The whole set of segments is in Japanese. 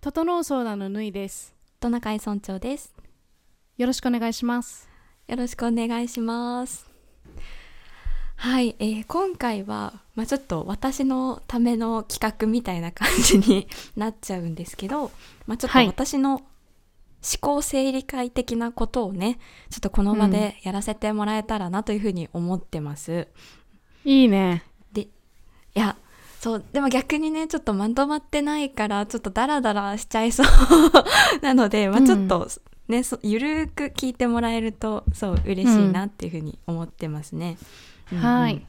整う相談のぬいです。トナカイ村長です。よろしくお願いします。よろしくお願いします。はい、えー今回は、まあ、ちょっと私のための企画みたいな感じに なっちゃうんですけど、まあ、ちょっとはい。私の思考整理会的なことをねちょっとこの場でやらせてもらえたらなというふうに思ってます。いいね。いやそうでも逆にねちょっとまとまってないからちょっとダラダラしちゃいそう。なので、まあ、ちょっとね、そゆるーく聞いてもらえるとそう嬉しいなっていうふうに思ってますね。うんうん。はい。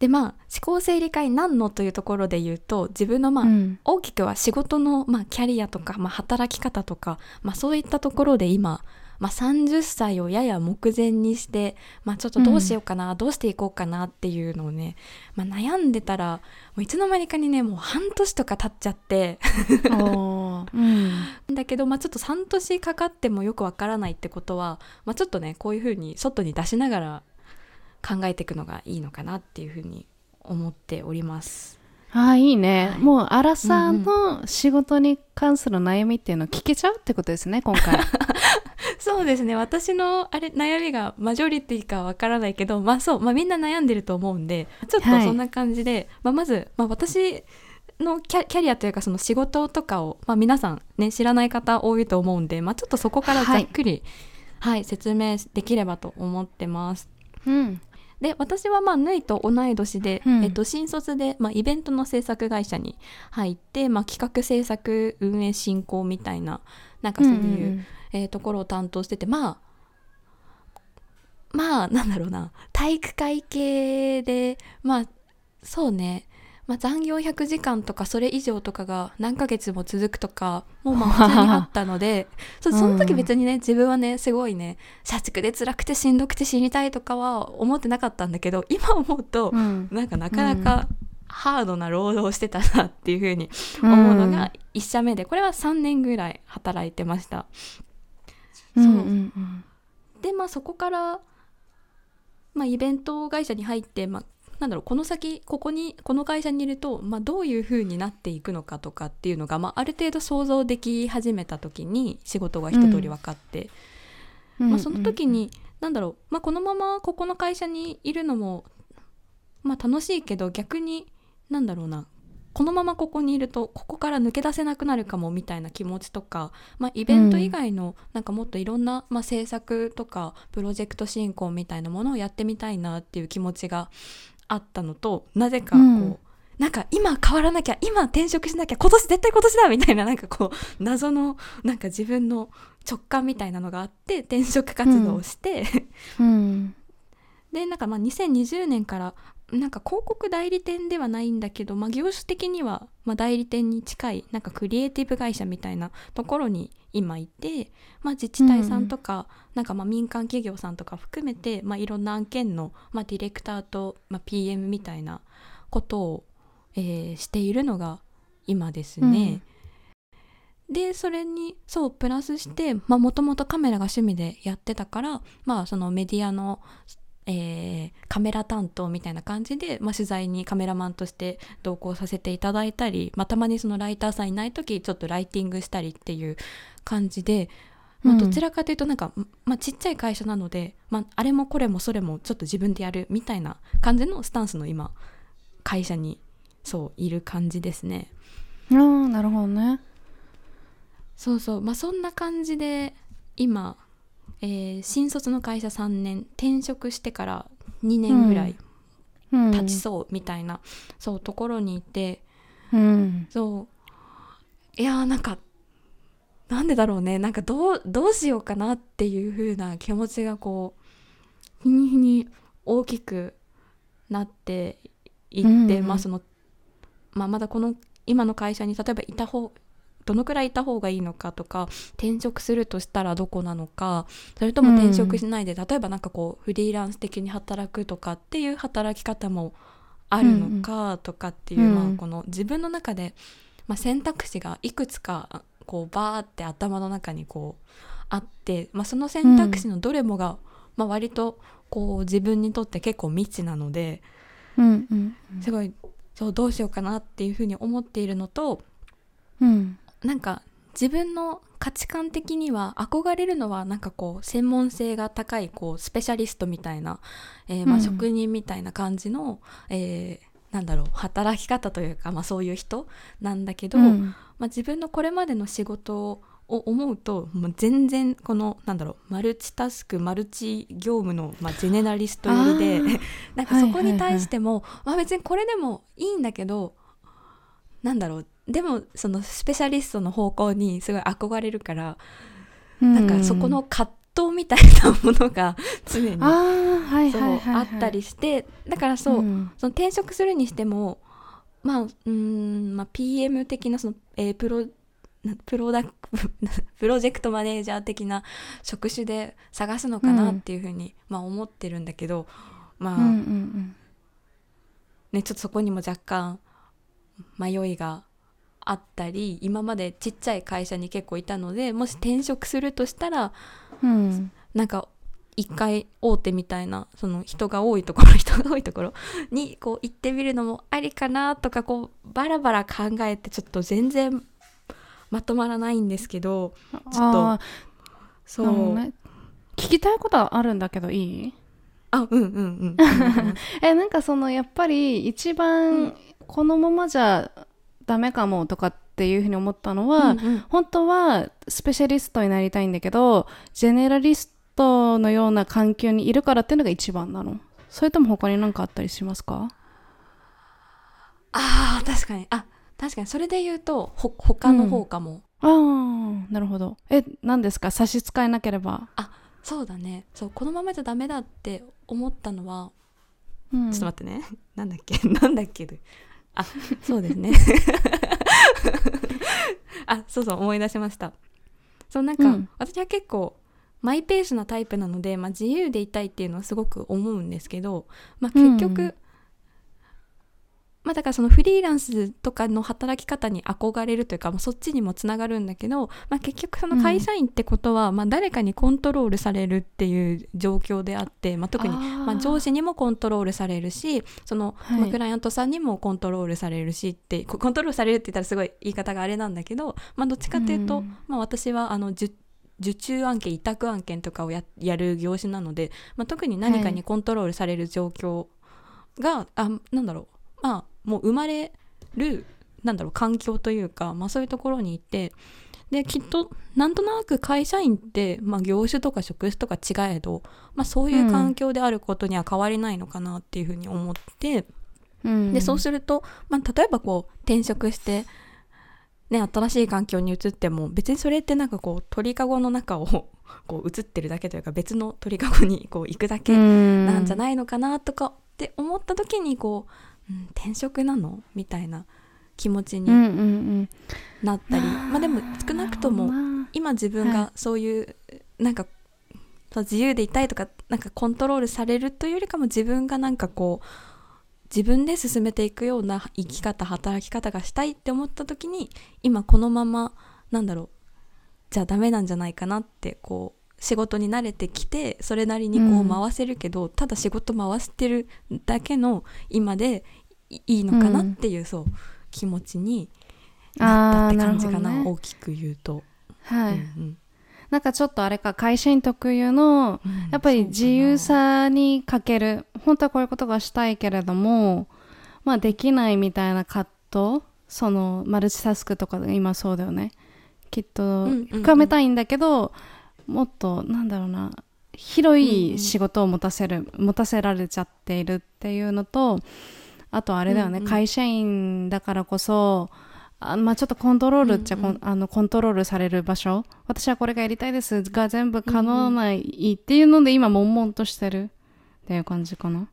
でまあ思考整理会何のというところで言うと自分のまあ、うん。大きくは仕事の、まあ、キャリアとか、まあ、働き方とか、まあ、そういったところで今、まあ、30歳をやや目前にして、まあ、ちょっとどうしようかな、どうしていこうかなっていうのをね、まあ、悩んでたらもういつの間にかにねもう半年とか経っちゃって。うん。だけど、まあ、ちょっと半年かかってもよくわからないってことは、まあ、ちょっとねこういうふうに外に出しながら考えていくのがいいのかなっていうふうに思っております。あーいいね、はい。もうアラサーの仕事に関する悩みっていうのを聞けちゃうってことですね 今回。そうですね。私のあれ悩みがマジョリティかわからないけどまあそう、まあ、みんな悩んでると思うんでちょっとはい。そんな感じで、まあ、まず、まあ、私のキャキャリアというかその仕事とかを、まあ、皆さんね知らない方多いと思うんで、まあ、ちょっとそこからざっくり、はい説明できればと思ってます。うんで私はまあぬいと同い年で、うん。えっと、新卒で、まあ、イベントの制作会社に入って、まあ、企画制作運営進行みたいななんかそういう、ん。えーところを担当しててまあまあなんだろうな。体育会系でまあそうね、まあ、残業100時間とかそれ以上とかが何ヶ月も続くとかもうまあ普通にあったので その時別にね自分はねすごいね社畜で辛くてしんどくて死にたいとかは思ってなかったんだけど 今思うと、うん。なんかなかなかハードな労働をしてたなっていうふうに思うのが1社目でこれは3年ぐらい働いてました。うんそううん。う。んでまあそこから、まあ、イベント会社に入って、まあ、なんだろうこの先ここにこの会社にいると、まあ、どういう風になっていくのかとかっていうのが、まあ、ある程度想像でき始めた時に仕事が一通り分かって、うん。まあ、その時に、なんだろう、まあ、このままここの会社にいるのも、まあ、楽しいけど逆になんだろうなこのままここにいるとここから抜け出せなくなるかもみたいな気持ちとか、まあ、イベント以外のなんかもっといろんな、まあ、制作とかプロジェクト進行みたいなものをやってみたいなっていう気持ちがあったのとなぜかこう、うん。なんか今変わらなきゃ今転職しなきゃ今年絶対今年だみたいななんかこう謎のなんか自分の直感みたいなのがあって転職活動をして、うん。でなんかまあ2020年からなんか広告代理店ではないんだけど、まあ、業種的にはまあ代理店に近いなんかクリエイティブ会社みたいなところに今いて、まあ、自治体さんとか、なんかまあ民間企業さんとか含めて、まあ、いろんな案件の、まあ、ディレクターと、まあ、PM みたいなことを、えーしているのが今ですね。でそれにそうプラスしてもともとカメラが趣味でやってたからまあそのメディアの、えーカメラ担当みたいな感じで、まあ、取材にカメラマンとして同行させていただいたり、まあ、たまにそのライターさんいない時ちょっとライティングしたりっていう感じで、まあ、うん。どちらかというとなんか、まあ、ちっちゃい会社なので、まあ、あれもこれもそれもちょっと自分でやるみたいな感じのスタンスの今会社にそういる感じですね。あーなるほどね。そうそう。まあそんな感じで今、えー新卒の会社3年転職してから2年ぐらいうん。経ちそうみたいな、そうところにいてうん。そう。いやーなんかなんでだろうね。なんかどうどうしようかなっていう風な気持ちがこう日に日に大きくなっていって、うんうん。まあその、まあ、まだこの今の会社に例えばいた方どのくらいいた方がいいのかとか転職するとしたらどこなのかそれとも転職しないで、例えばなんかこうフリーランス的に働くとかっていう働き方もあるのかとかっていう、うん。まあ、この自分の中で、まあ、選択肢がいくつかこうバーって頭の中にこうあって、まあ、その選択肢のどれもが、まあ、割とこう自分にとって結構未知なのでうんうん。すごいそうどうしようかなっていうふうに思っているのとうんなんか自分の価値観的には憧れるのはなんかこう専門性が高いこうスペシャリストみたいな、えーまあ、うん職人みたいな感じの、えーなんだろう働き方というか、まあ、そういう人なんだけど、うん。まあ、自分のこれまでの仕事を思うともう全然このなんだろうマルチタスクマルチ業務の、まあ、ジェネラリスト寄りで なんかそこに対しても、まあ、別にこれでもいいんだけどなんだろうでもそのスペシャリストの方向にすごい憧れるから、なんかそこの葛藤みたいなものが 常に、あったりしてだからそう、ん。その転職するにしてもまあうーん、まあ、PM 的なその、えープロなプロダク プロジェクトマネージャー的な職種で探すのかなっていうふうに、まあ、思ってるんだけどまあ、うんうんうん。ねちょっとそこにも若干迷いがあったり今までちっちゃい会社に結構いたのでもし転職するとしたらうん。なんか一回大手みたいなその人が多いところ人が多いところ にこう行ってみるのもありかなとかこうバラバラ考えてちょっと全然まとまらないんですけどちょっとあそう、ね。聞きたいことあるんだけどいい？あうんうん うん。えなんかそのやっぱり一う番ん。このままじゃダメかもとかっていうふうに思ったのは、うんうん。本当はスペシャリストになりたいんだけどジェネラリストのような環境にいるからっていうのが一番なの。それとも他に何かあったりしますか？あー確かに。あ確かに。それで言うとほ他の方かも、ああなるほど。え何ですか？差し支えなければ、そうだね。そうこのままじゃダメだって思ったのはうん、ちょっと待ってね。なんだっけ？なんだっけ？あ、そうですね。あ、そうそう、思い出しました。そう、なんか、うん私は結構、マイペースなタイプなので、まあ、自由でいたいっていうのはすごく思うんですけど、まあ、結局、うんまあだからそのフリーランスとかの働き方に憧れるというか、まあ、そっちにもつながるんだけど、まあ、結局その会社員ってことは、まあ誰かにコントロールされるっていう状況であって、まあ、特にまあ、上司にもコントロールされるしその、はい。まあクライアントさんにもコントロールされるしってココントロールされるって言ったらすごい言い方があれなんだけど、まあ、どっちかっていうと、うん。まあ、私はあの受受注案件委託案件とかをややる業種なので、まあ、特に何かにコントロールされる状況が、あなんだろうまあもう生まれるなんだろう環境というか、まあ、そういうところにいてできっとなんとなく会社員って、まあ、業種とか職種とか違えど、まあ、そういう環境であることには変わりないのかなっていうふうに思って、うん。でそうすると、まあ、例えばこう転職して、ね、新しい環境に移っても別にそれってなんかこう鳥かごの中を こう移ってるだけというか別の鳥かごにこう行くだけなんじゃいないのかなとかって思った時にこう、うん、転職なの？みたいな気持ちにうんうんうん。なったり、まあでも少なくとも今自分はがそういう、なんか自由でいたいとかなんかコントロールされるというよりかも自分がなんかこう自分で進めていくような生き方働き方がしたいって思った時に今このままなんだろうじゃあダメなんじゃないかなってこう仕事に慣れてきてそれなりにこううん回せるけど、ただ仕事回してるだけの今でいいいのかなっていう、そう気持ちになったって感じかなね。大きく言うと。はい、うんなんかちょっとあれか会社員特有のうんやっぱり自由さに欠ける本当はこういうことがしたいけれどもまあできないみたいな葛藤そのマルチタスクとかで今そうだよね。きっとうんうんうん。深めたいんだけど、もっとなんだろうな広い仕事を持たせる、持たせられちゃっているっていうのとあとあれだよね、うんうん。会社員だからこそあまあ、ちょっとコントロールっちゃコン、うんうん。あのコントロールされる場所。私はこれがやりたいですが全部可能ないっていうので今悶々としてるっていう感じかな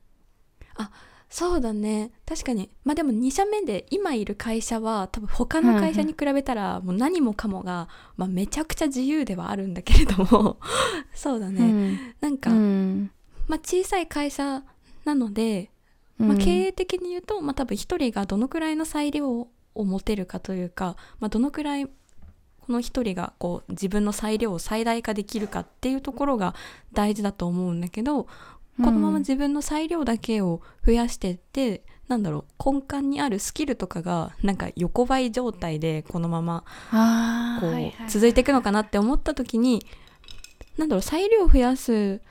そうだね。確かに。まあでも2社目で今いる会社は多分他の会社に比べたらもう何もかもが、まあ、めちゃくちゃ自由ではあるんだけれども。そうだね、うん。なんか、うん。まあ、小さい会社なので、うん。まあ、経営的に言うと、まあ、多分一人がどのくらいの裁量を持てるかというか、まあ、どのくらいこの一人がこう自分の裁量を最大化できるかっていうところが大事だと思うんだけどこのまま自分の裁量だけを増やしてってなんだろう根幹にあるスキルとかがなんか横ばい状態でこのままこう続いていくのかなって思った時になんだろう裁量を増やす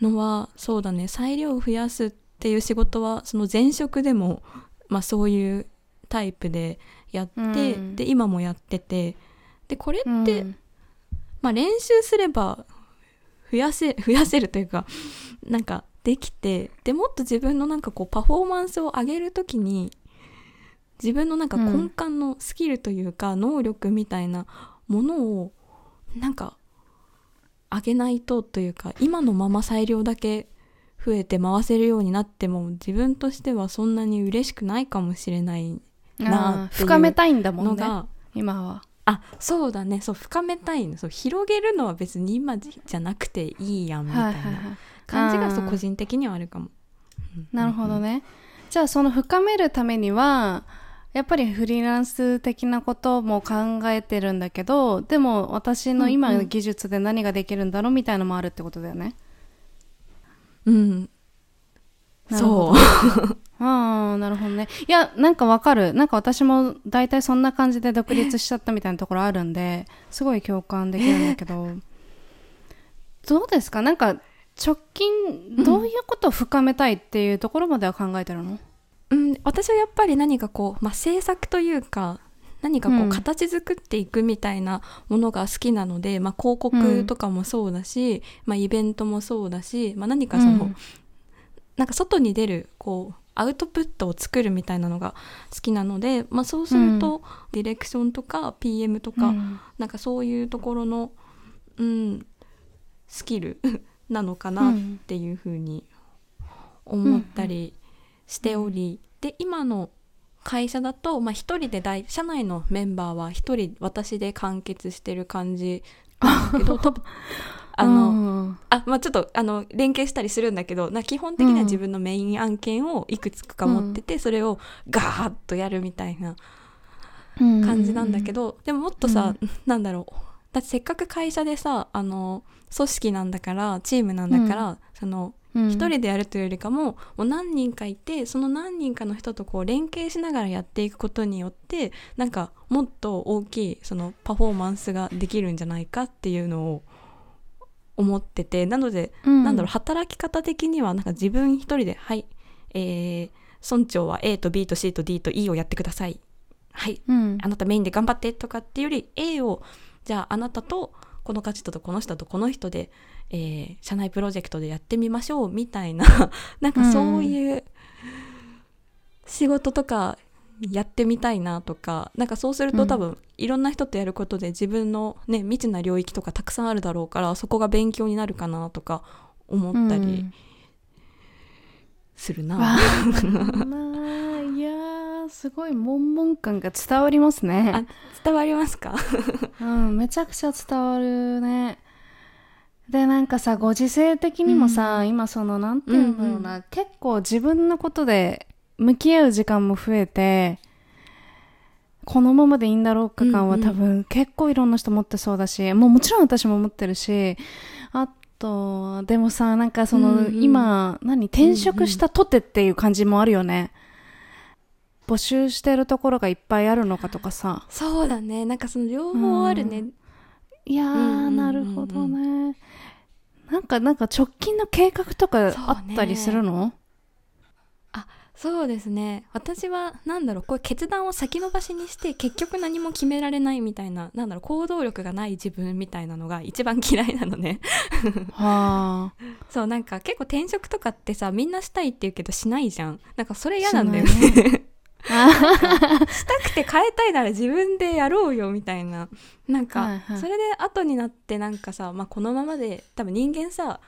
のはそうだね。裁量を増やすっていう仕事はその前職でも、まあ、そういうタイプでやって、うん。で今もやってて。でこれって、うん。まあ、練習すれば増やせ 増やせるというかなんかできてでもっと自分のなんかこうパフォーマンスを上げるときに自分のなんか根幹のスキルというか、能力みたいなものをなんか上げないとというか今のまま裁量だけ増えて回せるようになっても自分としてはそんなに嬉しくないかもしれないなっていう深めたいんだもんね。のが今はあそうだね。そう深めたいの。そう広げるのは別に今じゃなくていいやんみたいな感じがそう個人的にはあるかも。なるほどね。じゃあその深めるためにはやっぱりフリーランス的なことも考えてるんだけどでも私の今の技術で何ができるんだろうみたいなのもあるってことだよね。うん、なるほそどう。ああなるほどね。いやなんかわかる。なんか私も大体そんな感じで独立しちゃったみたいなところあるんですごい共感できるんだけど。どうですか？なんか直近どういうことを深めたいっていうところまでは考えてるの、うん、私はやっぱり何かこう、まあ、制作というか何かこうん。う形作っていくみたいなものが好きなので、まあ、広告とかもそうだし、まあ、イベントもそうだし、まあ、何かその、うんなんか外に出るこうアウトプットを作るみたいなのが好きなので、まあ、そうすると、ディレクションとか PM とか、うん。なんかそういうところの、うん、スキル なのかなっていうふうに思ったりしており、で今の会社だと、まあ、一人で大社内のメンバーは一人私で完結してる感じなんだけど多分 あの、うん。あまあちょっとあの連携したりするんだけどな基本的には自分のメイン案件をいくつか持ってて、それをガーッとやるみたいな感じなんだけど、でももっとさ、なんだろう。だってせっかく会社でさあの組織なんだからチームなんだから、そのうん。一人でやるというよりかももう何人かいてその何人かの人とこう連携しながらやっていくことによってなんかもっと大きいそのパフォーマンスができるんじゃないかっていうのを思っててなのでうん。なんだろう働き方的にはなんか自分一人で「はい、えー、村長は A と B と C と D と E をやってください」「はい。うん。あなたメインで頑張って」とかっていうより A をじゃああなたとこの人とこの人とこの人で、えー社内プロジェクトでやってみましょうみたいな なんかそういう仕事とかやってみたいなとかなんかそうすると多分、いろんな人とやることで自分のね未知な領域とかたくさんあるだろうからそこが勉強になるかなとか思ったりするな。わあまあいやーすごい悶々感が伝わりますね。あ伝わりますか？うんめちゃくちゃ伝わるね。でなんかさご時世的にもさ、今そのなんていうんだろうな、結構自分のことで向き合う時間も増えてこのままでいいんだろうか感はうんうん。多分結構いろんな人持ってそうだし、もうもちろん私も持ってるしあとでもさなんかその、うんうん。今何転職したとてっていう感じもあるよね、募集してるところがいっぱいあるのかとかさ。そうだね。なんかその両方あるね、いやー、うんうんうんうん。なるほどね。なんかなんか直近の計画とかあったりするの？そうですね。私はなんだろうこう決断を先延ばしにして結局何も決められないみたいななんだろう行動力がない自分みたいなのが一番嫌いなのね。はあ。そうなんか結構転職とかってさみんなしたいって言うけどしないじゃん。なんかそれ嫌なんだよね。したくて変えたいなら自分でやろうよみたいな。なんか、はいはい。それで後になってなんかさ、まあ、このままで多分人間さ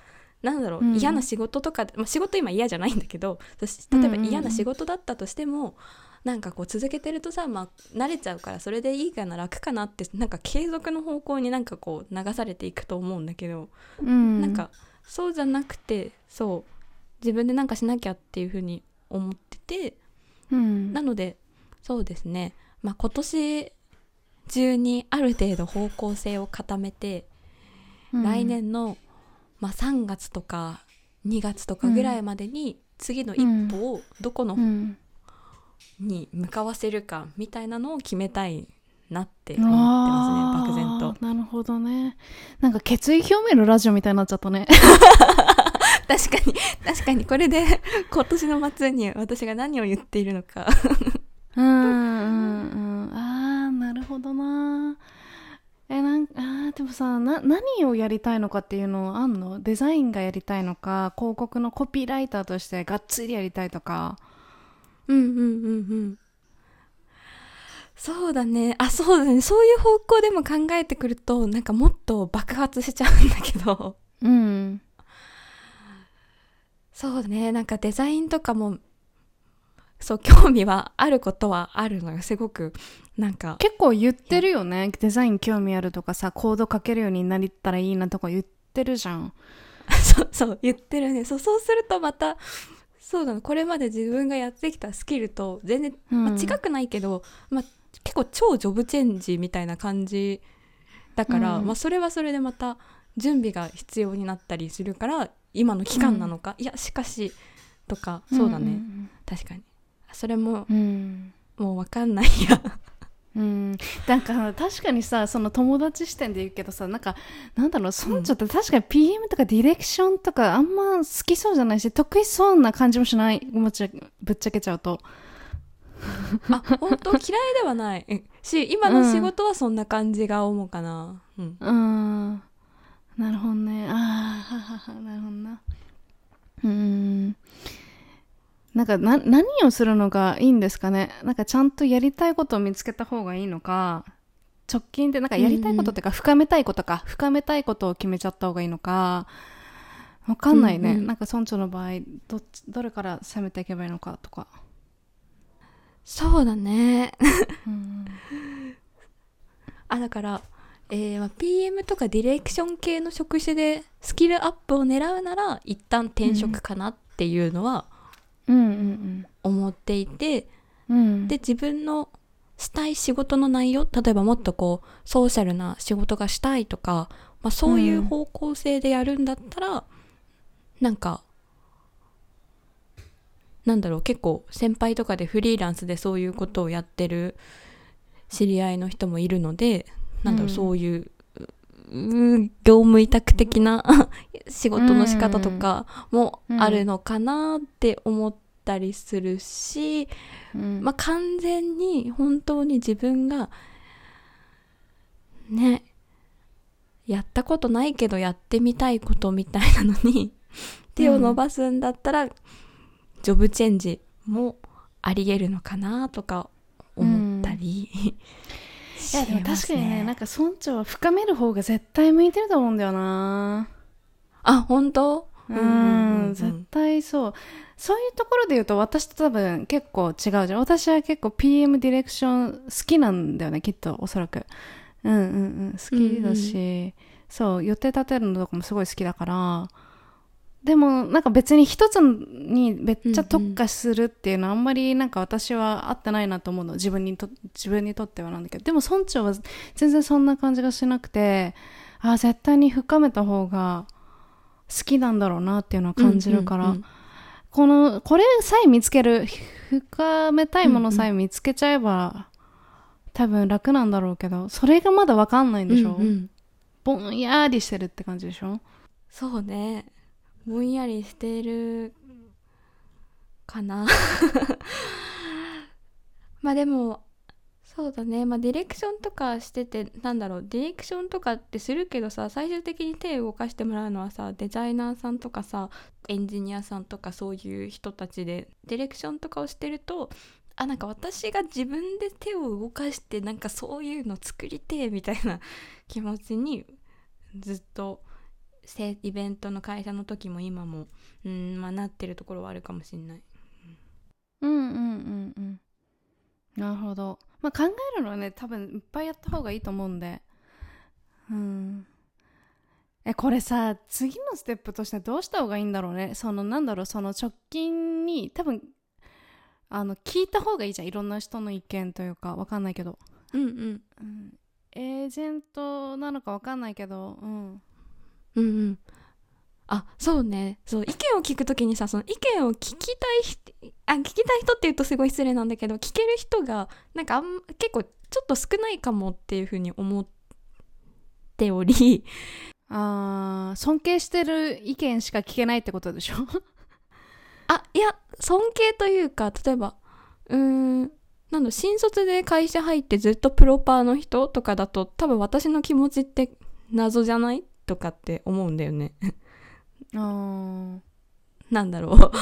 なんだろう、うん。嫌な仕事とか、まあ、仕事今嫌じゃないんだけど例えばうんうんうん。嫌な仕事だったとしても、なんかこう続けてるとさ、まあ、慣れちゃうからそれでいいかな楽かなってなんか継続の方向になんかこう流されていくと思うんだけど、うん。なんかそうじゃなくてそう自分でなんかしなきゃっていうふうに思ってて。うん。なのでそうですね、まあ、今年中にある程度方向性を固めて、うん。来年の、まあ、3月とか2月とかぐらいまでに次の一歩をどこのに向かわせるかみたいなのを決めたいなって思ってますね漠然と。なるほどね。なんか決意表明のラジオみたいになっちゃったね。確かに確かに。これで今年の末に私が何を言っているのか。うんうんうん。ああなるほどなでもさな何をやりたいのかっていうのあんの？デザインがやりたいのか広告のコピーライターとしてがっつりやりたいとか。うんうんうんうん。そうだね。あそうだね。そういう方向でも考えてくるとなんかもっと爆発しちゃうんだけど。うん。そうだね。なんかデザインとかもそう興味はあることはあるのよ。すごくなんか。結構言ってるよね。デザイン興味あるとかさコード書けるようになりたらいいなとか言ってるじゃん。そうそう言ってるね。そうそうするとまたそうなの。これまで自分がやってきたスキルと全然、まあ、うん違くないけど、まあ、結構超ジョブチェンジみたいな感じだから、うん。まあ、それはそれでまた準備が必要になったりするから今の期間なのか、いやしかしとかそうだね、ん。確かにそれもうん。もう分かんないや。うん、なんか確かにさその友達視点で言うけどさなんかなんだろう村長って確かに PM とかディレクションとかあんま好きそうじゃないし得意そうな感じもしないもちぶっちゃけちゃうと。あ本当？嫌いではない。うんし今の仕事はそんな感じが思うかな、うん、うん。なるほどね。ああなるほどな。うんなんかな何をするのがいいんですかね？なんかちゃんとやりたいことを見つけた方がいいのか直近でなんかやりたいことっていうか深めたいことか深めたいことを決めちゃった方がいいのかわかんないね、うんうんなんか村長の場合どっちどれから攻めていけばいいのかとか、そうだね。うん あだから、えーまあ、PM とかディレクション系の職種でスキルアップを狙うなら一旦転職かなっていうのはうんうん思っていて、うんうん。で自分のしたい仕事の内容例えばもっとこうソーシャルな仕事がしたいとか、まあ、そういう方向性でやるんだったら、なんかなんだろう結構先輩とかでフリーランスでそういうことをやってる知り合いの人もいるのでなんだろう、うん。そういう業務委託的な 仕事の仕方とかもあるのかなって思ったりするし、うん。まあ、完全に本当に自分がねやったことないけどやってみたいことみたいなのに手を伸ばすんだったら、ジョブチェンジもありえるのかなとか思ったり、いやでも確かにねなんか村長は深める方が絶対向いてると思うんだよな。あ本当？うん絶対そう。そういうところで言うと私と多分結構違うじゃん。私は結構 PM ディレクション好きなんだよねきっとおそらく。うんうんうん。好きだし、そう予定立てるのとかもすごい好きだからでもなんか別に一つにめっちゃ特化するっていうのはあんまりなんか私は合ってないなと思うの。自分にと自分にとってはなんだけど。でも村長は全然そんな感じがしなくてあー絶対に深めた方が好きなんだろうなっていうのを感じるから、うんうんうんこのこれさえ見つける深めたいものさえ見つけちゃえば、多分楽なんだろうけどそれがまだ分かんないんでしょ、うんうん。ぼんやりしてるって感じでしょ？そうねぼんやりしているかな。まあでもそうだね。まあディレクションとかしててなんだろう。ディレクションとかってするけどさ最終的に手を動かしてもらうのはさデザイナーさんとかさエンジニアさんとかそういう人たちでディレクションとかをしてるとあなんか私が自分で手を動かしてなんかそういうの作りてえみたいな気持ちにずっとイベントの会社の時も今もうんまあなってるところはあるかもしれない。うんうんうんうん。なるほど。まあ考えるのはね多分いっぱいやった方がいいと思うんで。うん。えこれさ次のステップとしてどうした方がいいんだろうね。そのなんだろうその直近に多分あの聞いた方がいいじゃん。いろんな人の意見というかわかんないけど、うんうん。うん、エージェントなのかわかんないけど。うんうんうん。あそうね。そう意見を聞くときにさその意見を聞きたい人あ聞きたい人って言うとすごい失礼なんだけど聞ける人がなんかあん結構ちょっと少ないかもっていうふうに思っており。あー尊敬してる意見しか聞けないってことでしょ？あいや尊敬というか例えばうーんなんだ新卒で会社入ってずっとプロパーの人とかだと多分私の気持ちって謎じゃない？とかって思うんだよね。あー。なんだろう。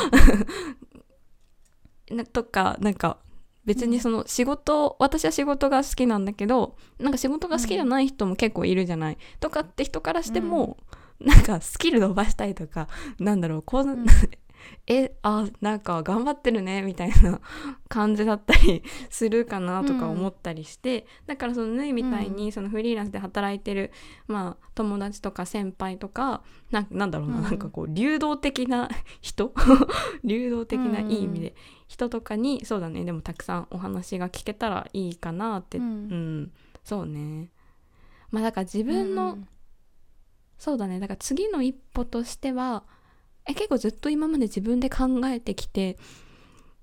なとかなんか別にその仕事、私は仕事が好きなんだけどなんか仕事が好きじゃない人も結構いるじゃない、とかって人からしても、なんかスキル伸ばしたいとかなんだろうこう、ん えあなんか頑張ってるねみたいな感じだったりするかなとか思ったりして、だからその縫いみたいにそのフリーランスで働いてる、まあ、友達とか先輩とかなんなんだろうな,、うん。なんかこう流動的な人？流動的な いい意味で、人とかにそうだねでもたくさんお話が聞けたらいいかなって、ううんん。そうね。まあだから自分の、うん。そうだね。だから次の一歩としてはえ結構ずっと今まで自分で考えてきて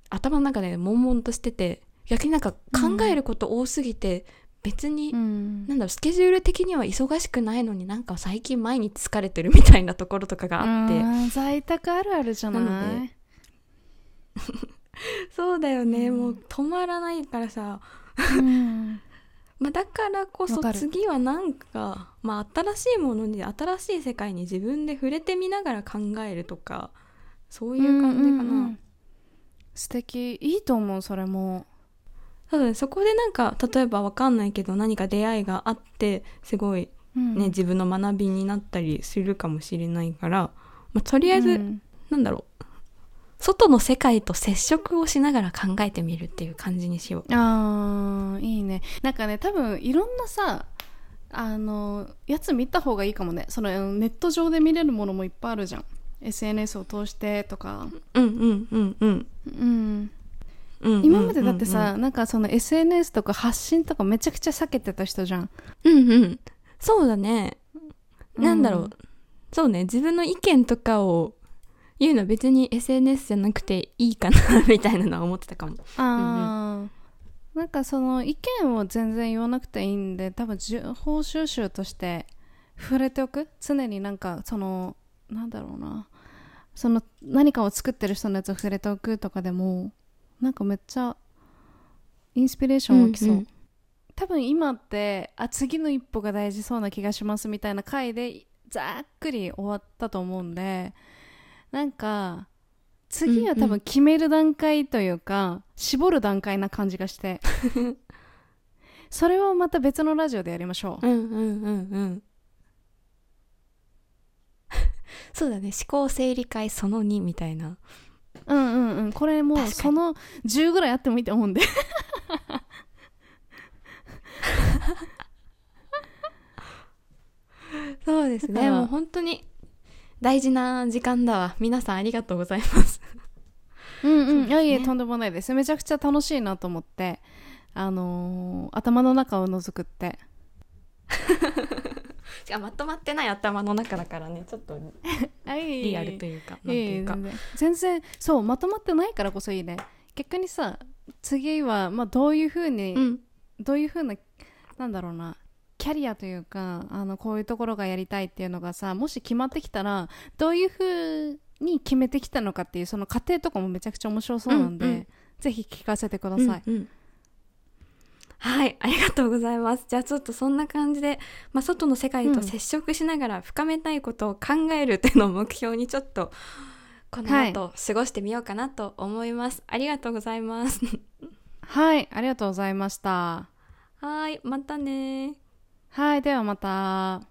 頭の中で悶々としてて逆になんか考えること多すぎて、別に、うん。なんだろうスケジュール的には忙しくないのになんか最近毎日疲れてるみたいなところとかがあって、うん在宅あるあるじゃない？なので。そうだよね、うん。もう止まらないからさ、うんまあ、だからこそ次はなんか、まあ、新しいものに新しい世界に自分で触れてみながら考えるとかそういう感じかな、うんうんうん。素敵。いいと思うそれも。そうだねそこでなんか例えばわかんないけど何か出会いがあってすごいうん。ね、自分の学びになったりするかもしれないから、まあ、とりあえず、うん。なんだろう外の世界と接触をしながら考えてみるっていう感じにしよう。あーいいね。なんかね多分いろんなさあのやつ見た方がいいかもね。そのネット上で見れるものもいっぱいあるじゃん。SNS を通してとか、うんうんうんうん。うん、うん今までだってさ、なんかその SNS とか発信とかめちゃくちゃ避けてた人じゃん。うんうん。そうだね。なんだろう、うん。そうね。自分の意見とかを言うのは別に SNS じゃなくていいかな みたいなのは思ってたかも。あー。なんかその意見を全然言わなくていいんで多分情報収集として触れておく？常になんかそのなんだろうな。その何かを作ってる人のやつを触れておくとかでもなんかめっちゃインスピレーション湧きそう、うんうん。多分今ってあ次の一歩が大事そうな気がしますみたいな回でざっくり終わったと思うんでなんか次は多分決める段階というか、絞る段階な感じがして。それをまた別のラジオでやりましょう、うんうんうんうん。そうだね。思考整理会その2みたいな。うんうんうん。これもうその10ぐらいあってもいいと思うんで。そうですね、うんもう本当に大事な時間だわ。皆さんありがとうございます。うんうん、ね。いやいやとんでもないです。めちゃくちゃ楽しいなと思って。あのー頭の中を覗くって。しかもまとまってない頭の中だからね。ちょっとリ リアルというかなんいていうか。い全然全然。そうまとまってないからこそいいね。逆にさ次は、まあ、どういうふうに、うん。どういうふうななんだろうなキャリアというかあのこういうところがやりたいっていうのがさもし決まってきたらどういうふうに決めてきたのかっていうその過程とかもめちゃくちゃ面白そうなんで、うんうん。ぜひ聞かせてください、うんうん。はいありがとうございます。じゃあちょっとそんな感じで、まあ、外の世界と接触しながら深めたいことを考えるっていうのを目標にちょっとこの後過ごしてみようかなと思います、ありがとうございます。はいありがとうございました。はいまたねはいではまた。